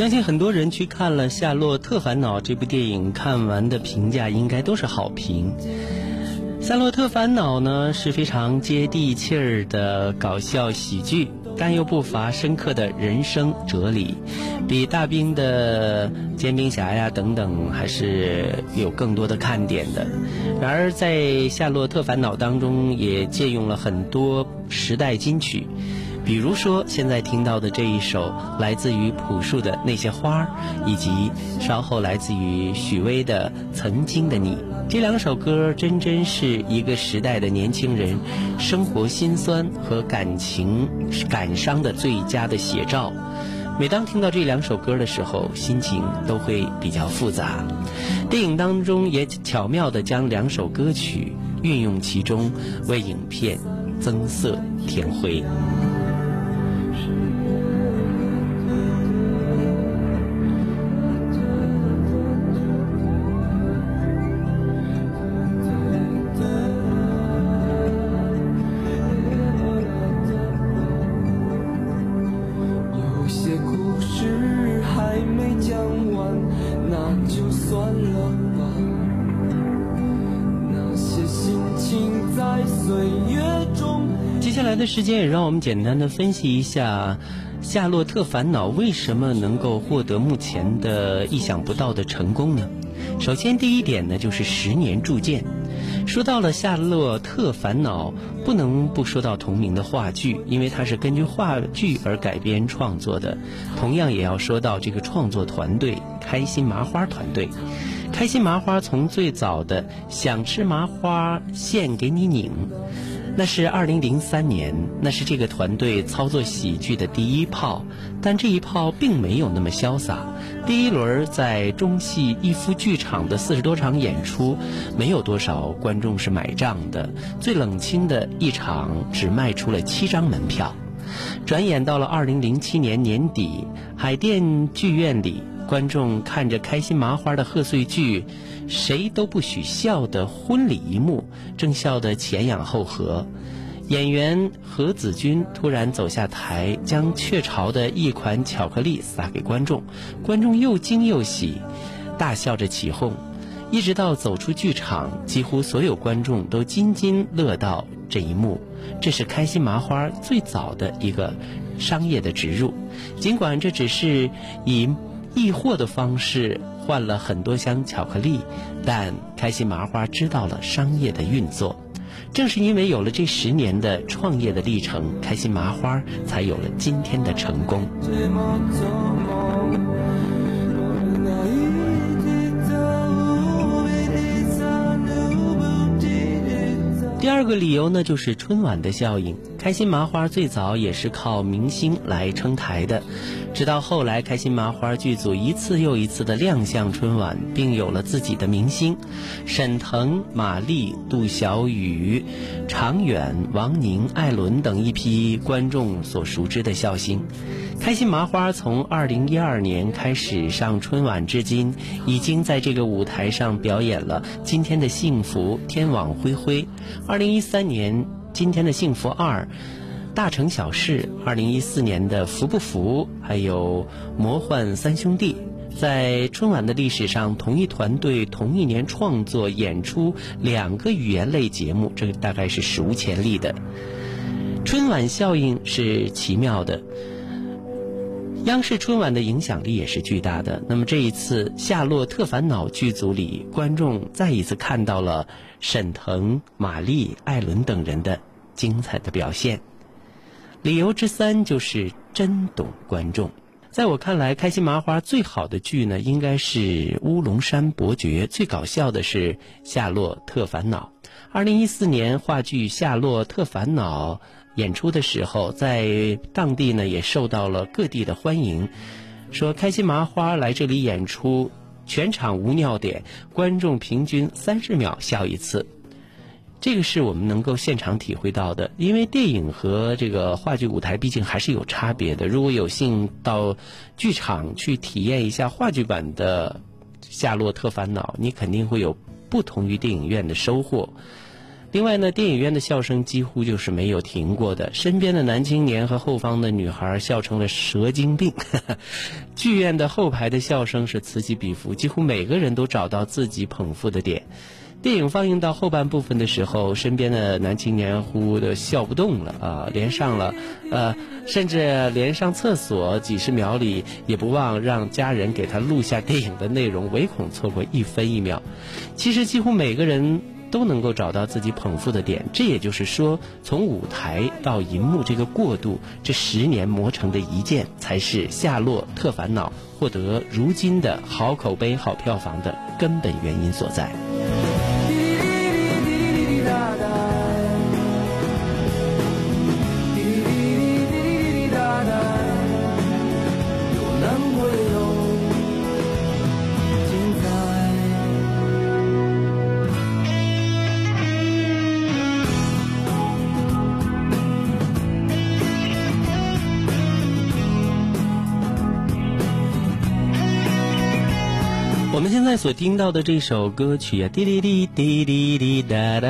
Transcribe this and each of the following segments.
相信很多人去看了《夏洛特烦恼》这部电影，看完的评价应该都是好评。《夏洛特烦恼》呢是非常接地气儿的搞笑喜剧，但又不乏深刻的人生哲理，比大兵的煎饼侠呀等等还是有更多的看点的。然而在《夏洛特烦恼》当中，也借用了很多时代金曲。比如说，现在听到的这一首来自于朴树的那些花儿，以及稍后来自于许巍的《曾经的你》，这两首歌真真是一个时代的年轻人生活辛酸和感情感伤的最佳的写照。每当听到这两首歌的时候，心情都会比较复杂。电影当中也巧妙地将两首歌曲运用其中，为影片增色添辉。的时间也让我们简单的分析一下《夏洛特烦恼》为什么能够获得目前的意想不到的成功呢？首先，第一点呢就是十年铸剑。说到了《夏洛特烦恼》，不能不说到同名的话剧，因为它是根据话剧而改编创作的。同样也要说到这个创作团队——开心麻花团队。开心麻花从最早的“想吃麻花，现给你拧”。那是二零零三年，那是这个团队操作喜剧的第一炮，但这一炮并没有那么潇洒。第一轮在中戏逸夫剧场的四十多场演出，没有多少观众是买账的，最冷清的一场只卖出了七张门票。转眼到了二零零七年年底，海淀剧院里，观众看着开心麻花的贺岁剧。谁都不许笑的婚礼一幕，正笑得前仰后合。演员何子君突然走下台，将雀巢的一款巧克力撒给观众，观众又惊又喜，大笑着起哄。一直到走出剧场，几乎所有观众都津津乐道这一幕。这是开心麻花最早的一个商业的植入，尽管这只是以易货的方式。换了很多箱巧克力，但开心麻花知道了商业的运作。正是因为有了这十年的创业的历程，开心麻花才有了今天的成功。第二个理由呢，就是春晚的效应。开心麻花最早也是靠明星来撑台的，直到后来，开心麻花剧组一次又一次的亮相春晚，并有了自己的明星，沈腾、马丽、杜小雨、常远、王宁、艾伦等一批观众所熟知的笑星。开心麻花从二零一二年开始上春晚至今，已经在这个舞台上表演了《今天的幸福》《天网恢恢》。二零一三年《今天的幸福二》《大城小事》，二零一四年的《服不服》，还有《魔幻三兄弟》。在春晚的历史上，同一团队同一年创作演出两个语言类节目，这个大概是史无前例的。春晚效应是奇妙的。央视春晚的影响力也是巨大的。那么这一次《夏洛特烦恼》剧组里，观众再一次看到了沈腾、马丽、艾伦等人的精彩的表现。理由之三就是真懂观众。在我看来，开心麻花最好的剧呢，应该是《乌龙山伯爵》；最搞笑的是《夏洛特烦恼》。二零一四年话剧《夏洛特烦恼》演出的时候，在当地呢也受到了各地的欢迎。说开心麻花来这里演出，全场无尿点，观众平均三十秒笑一次。这个是我们能够现场体会到的，因为电影和这个话剧舞台毕竟还是有差别的。如果有幸到剧场去体验一下话剧版的《夏洛特烦恼》，你肯定会有不同于电影院的收获。另外呢，电影院的笑声几乎就是没有停过的，身边的男青年和后方的女孩笑成了蛇精病。剧院的后排的笑声是此起彼伏，几乎每个人都找到自己捧腹的点。电影放映到后半部分的时候，身边的男青年呼的笑不动了啊，连上了，呃，甚至连上厕所几十秒里也不忘让家人给他录下电影的内容，唯恐错过一分一秒。其实几乎每个人都能够找到自己捧腹的点，这也就是说，从舞台到银幕这个过渡，这十年磨成的一剑，才是《夏洛特烦恼》获得如今的好口碑、好票房的根本原因所在。在所听到的这首歌曲啊，滴滴滴滴滴滴哒哒，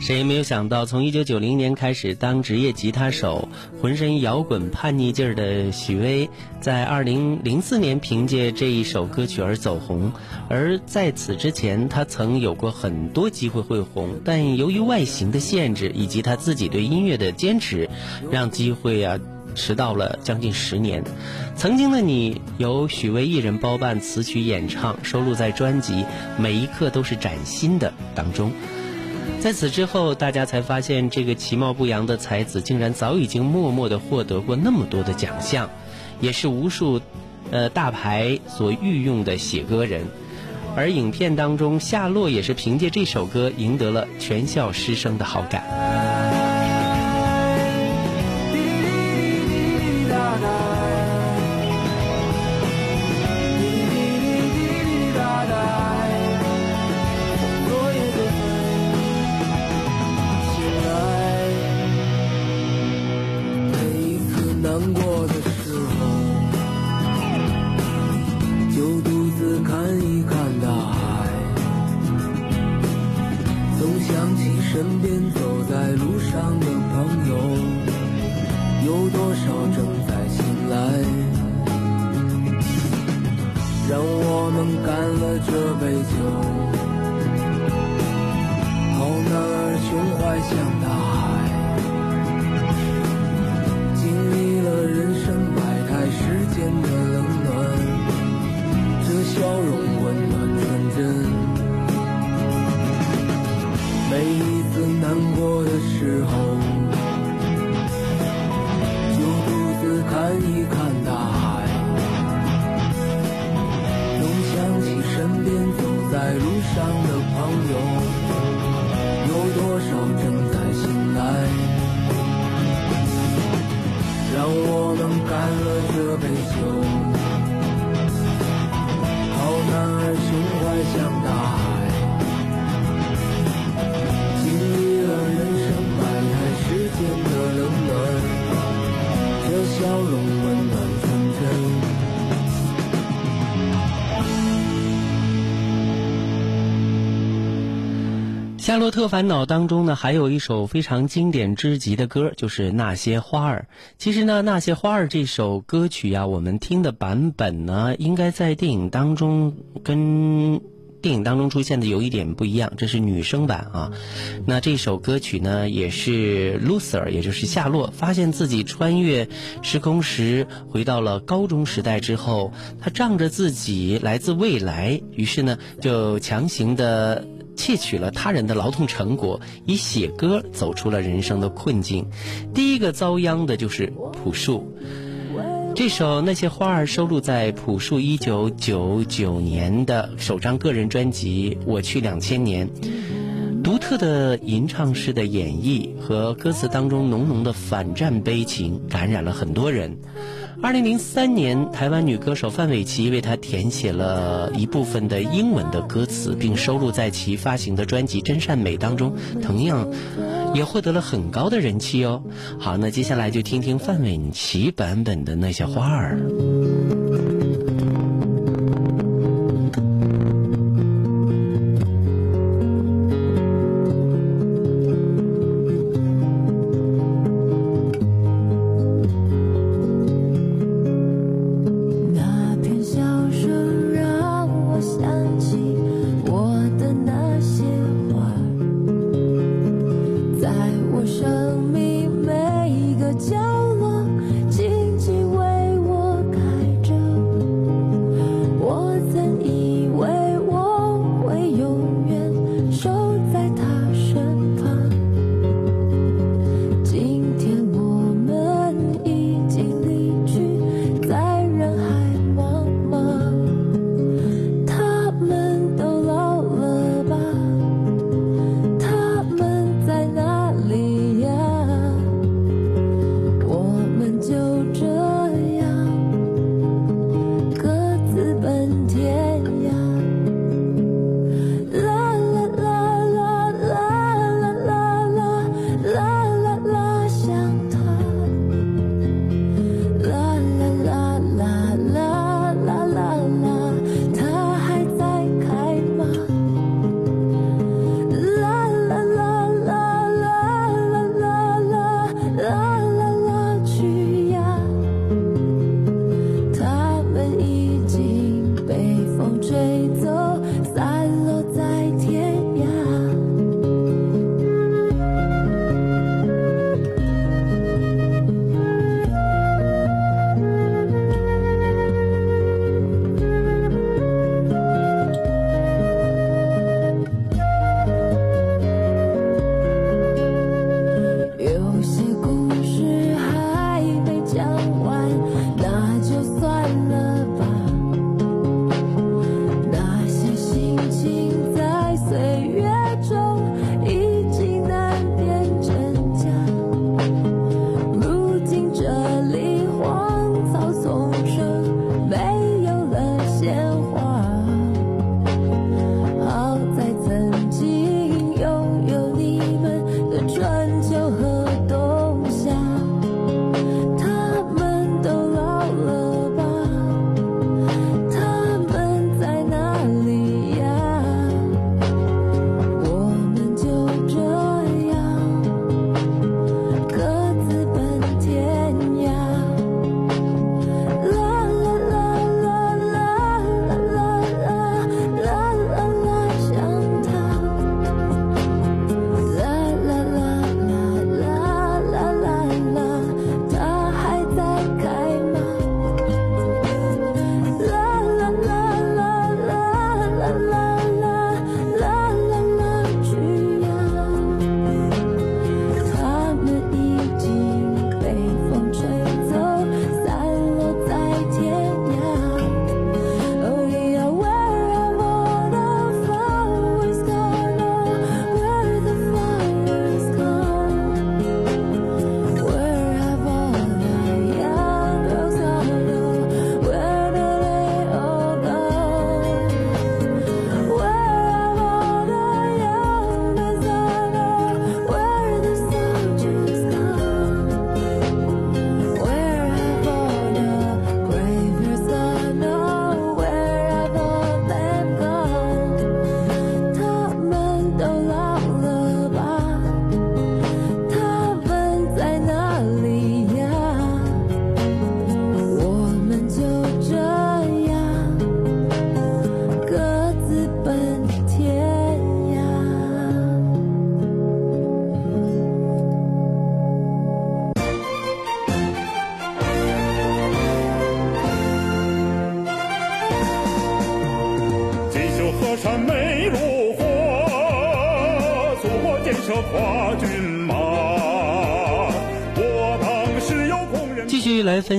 谁也没有想到，从一九九零年开始当职业吉他手、浑身摇滚叛逆劲儿的许巍，在二零零四年凭借这一首歌曲而走红。而在此之前，他曾有过很多机会会红，但由于外形的限制以及他自己对音乐的坚持，让机会啊。迟到了将近十年，曾经的你由许巍一人包办词曲演唱，收录在专辑《每一刻都是崭新的》当中。在此之后，大家才发现这个其貌不扬的才子，竟然早已经默默的获得过那么多的奖项，也是无数呃大牌所御用的写歌人。而影片当中，夏洛也是凭借这首歌赢得了全校师生的好感。《夏洛特烦恼》当中呢，还有一首非常经典之极的歌，就是《那些花儿》。其实呢，《那些花儿》这首歌曲呀，我们听的版本呢，应该在电影当中跟电影当中出现的有一点不一样，这是女生版啊。那这首歌曲呢，也是 Loser，也就是夏洛，发现自己穿越时空时回到了高中时代之后，他仗着自己来自未来，于是呢就强行的。窃取了他人的劳动成果，以写歌走出了人生的困境。第一个遭殃的就是朴树。这首《那些花儿》收录在朴树一九九九年的首张个人专辑《我去两千年》。独特的吟唱式的演绎和歌词当中浓浓的反战悲情，感染了很多人。二零零三年，台湾女歌手范玮琪为他填写了一部分的英文的歌词，并收录在其发行的专辑《真善美》当中，同样也获得了很高的人气哦。好，那接下来就听听范玮琪版本的那些花儿。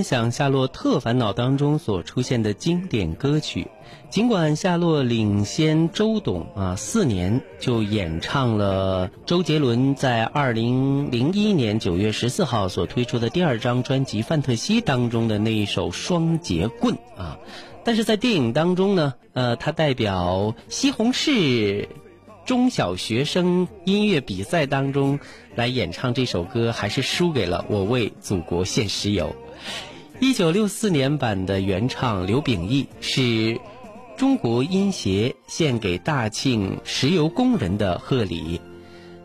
分享《夏洛特烦恼》当中所出现的经典歌曲。尽管夏洛领先周董啊四年，就演唱了周杰伦在二零零一年九月十四号所推出的第二张专辑《范特西》当中的那一首《双节棍》啊，但是在电影当中呢，呃，他代表西红柿中小学生音乐比赛当中来演唱这首歌，还是输给了《我为祖国献石油》。一九六四年版的原唱刘秉义是中国音协献给大庆石油工人的贺礼，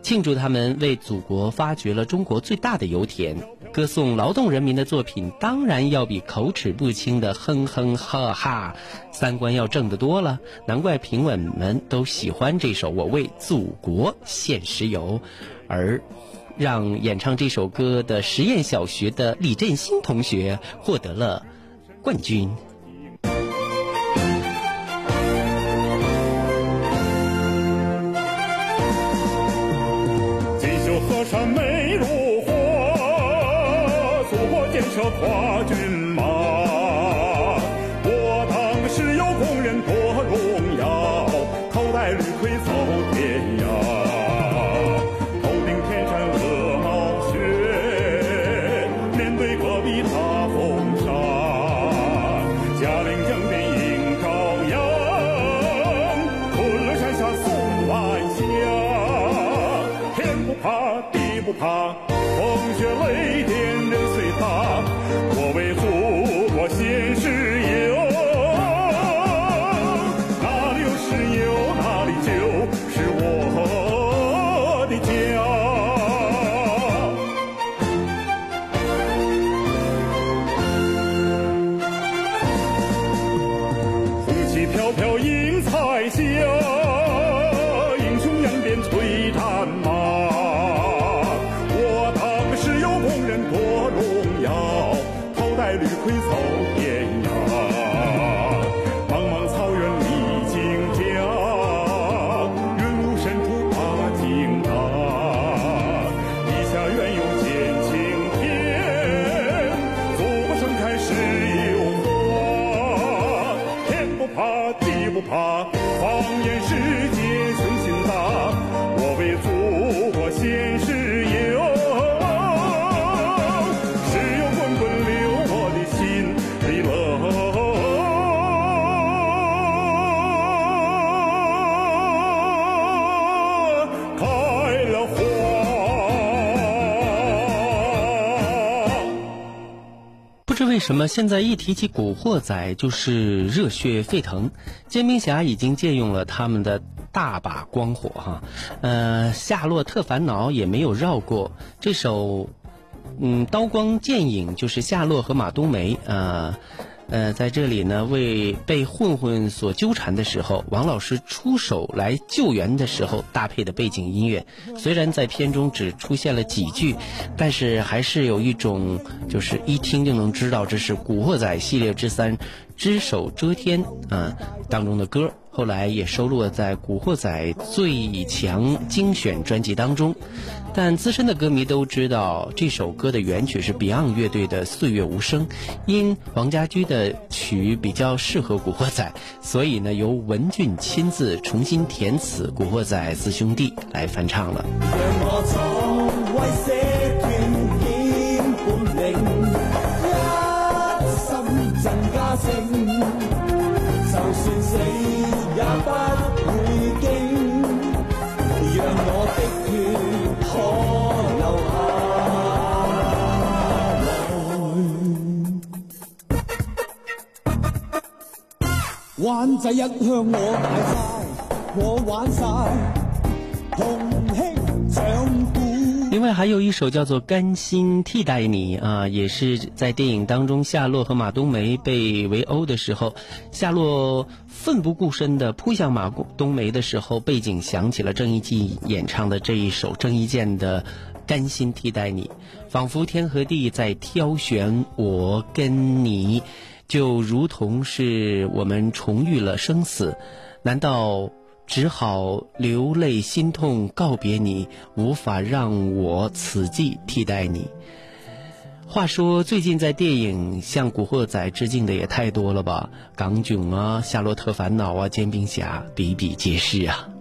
庆祝他们为祖国发掘了中国最大的油田。歌颂劳动人民的作品，当然要比口齿不清的哼哼哈哈三观要正得多了。难怪评委们都喜欢这首《我为祖国献石油》，而。让演唱这首歌的实验小学的李振兴同学获得了冠军。锦绣河山美如画，祖国建设跨军会走。什么，现在一提起《古惑仔》就是热血沸腾。煎饼侠已经借用了他们的大把光火哈，呃，《夏洛特烦恼》也没有绕过这首，嗯，刀光剑影就是夏洛和马冬梅啊。呃在这里呢，为被混混所纠缠的时候，王老师出手来救援的时候搭配的背景音乐，虽然在片中只出现了几句，但是还是有一种就是一听就能知道这是《古惑仔》系列之三《只手遮天》啊当中的歌。后来也收录了在《古惑仔最强精选》专辑当中，但资深的歌迷都知道这首歌的原曲是 Beyond 乐队的《岁月无声》，因王家驹的曲比较适合古惑仔，所以呢由文俊亲自重新填词，古惑仔四兄弟来翻唱了。讓我創威寫斷險本領，一心更加勝，就算死也不會驚，讓我的灣仔一向我大晒，我玩晒，同兄長故。另外还有一首叫做《甘心替代你》啊，也是在电影当中，夏洛和马冬梅被围殴的时候，夏洛奋不顾身的扑向马冬梅的时候，背景响起了郑伊健演唱的这一首郑伊健的《甘心替代你》，仿佛天和地在挑选我跟你，就如同是我们重遇了生死难道只好流泪心痛告别你无法让我此际替代你？话说最近在电影向古惑仔致敬的也太多了吧港囧啊夏洛特烦恼啊煎饼侠比比皆是啊。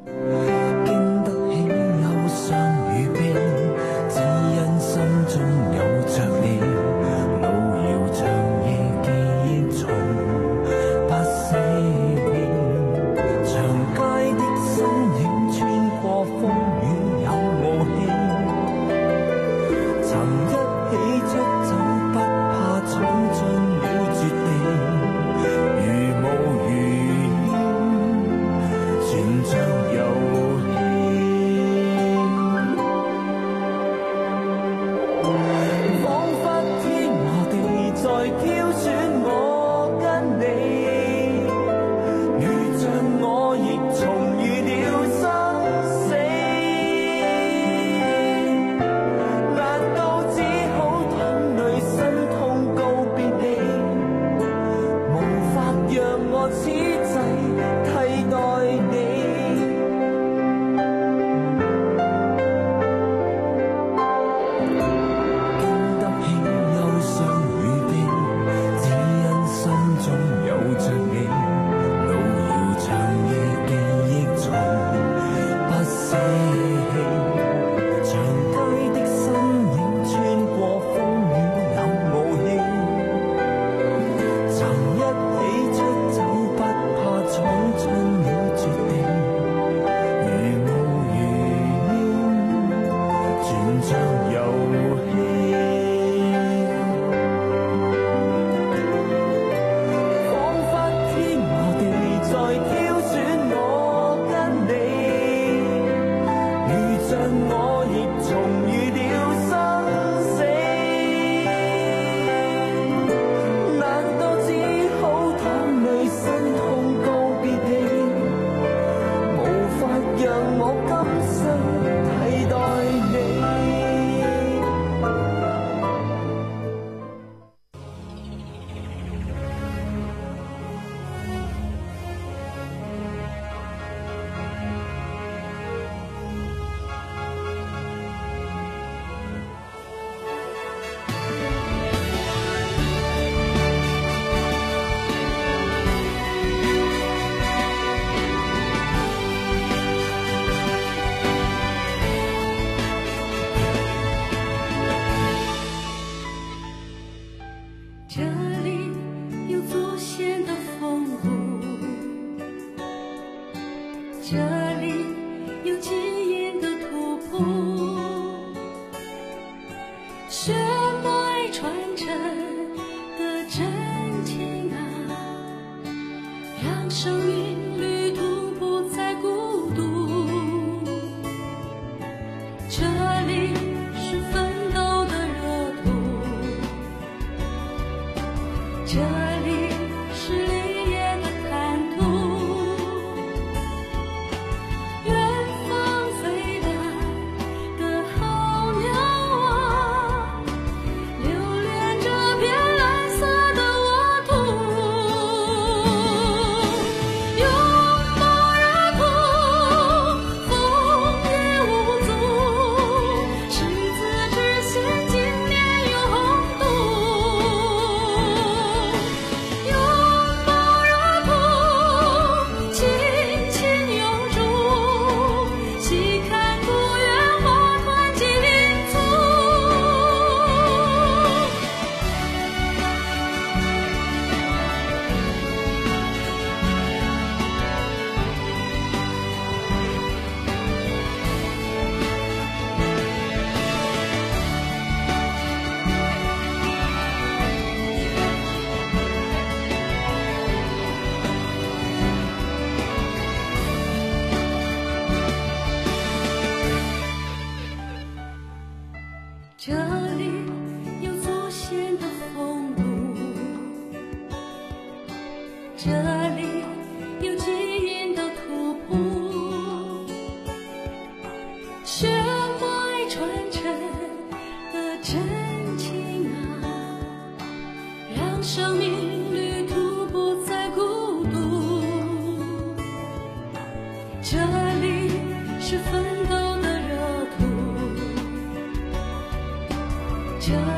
just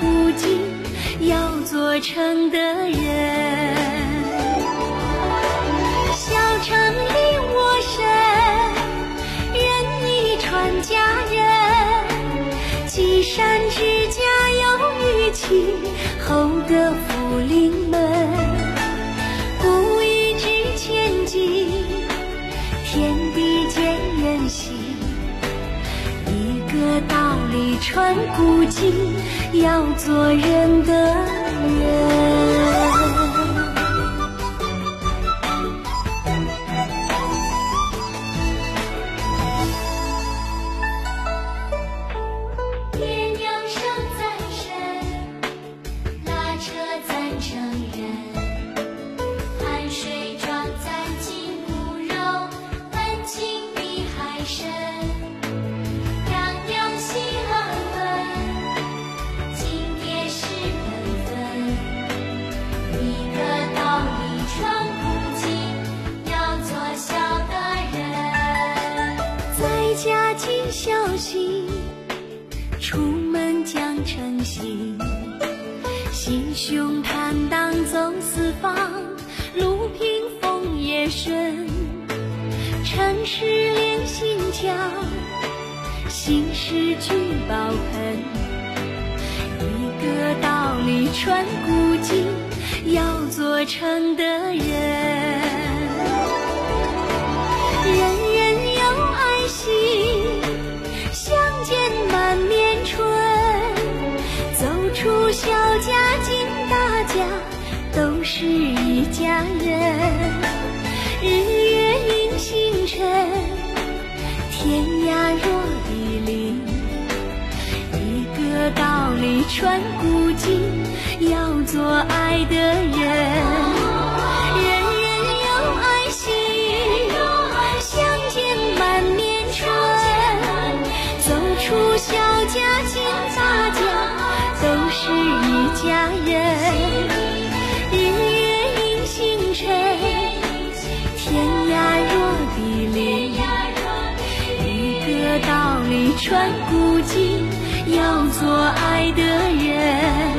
古今，要做成的人。小城里我身，任你传家人，积善之家有余庆，厚德福临门。穿古今，要做人的人。是聚宝盆。一个道理传古今，要做成的。人道理传古今，要做爱的人。人人有爱心，相见满面春。走出小家进大家，都是一家人。日月映星辰，天涯若比邻。一个道理传古今，要做爱的人，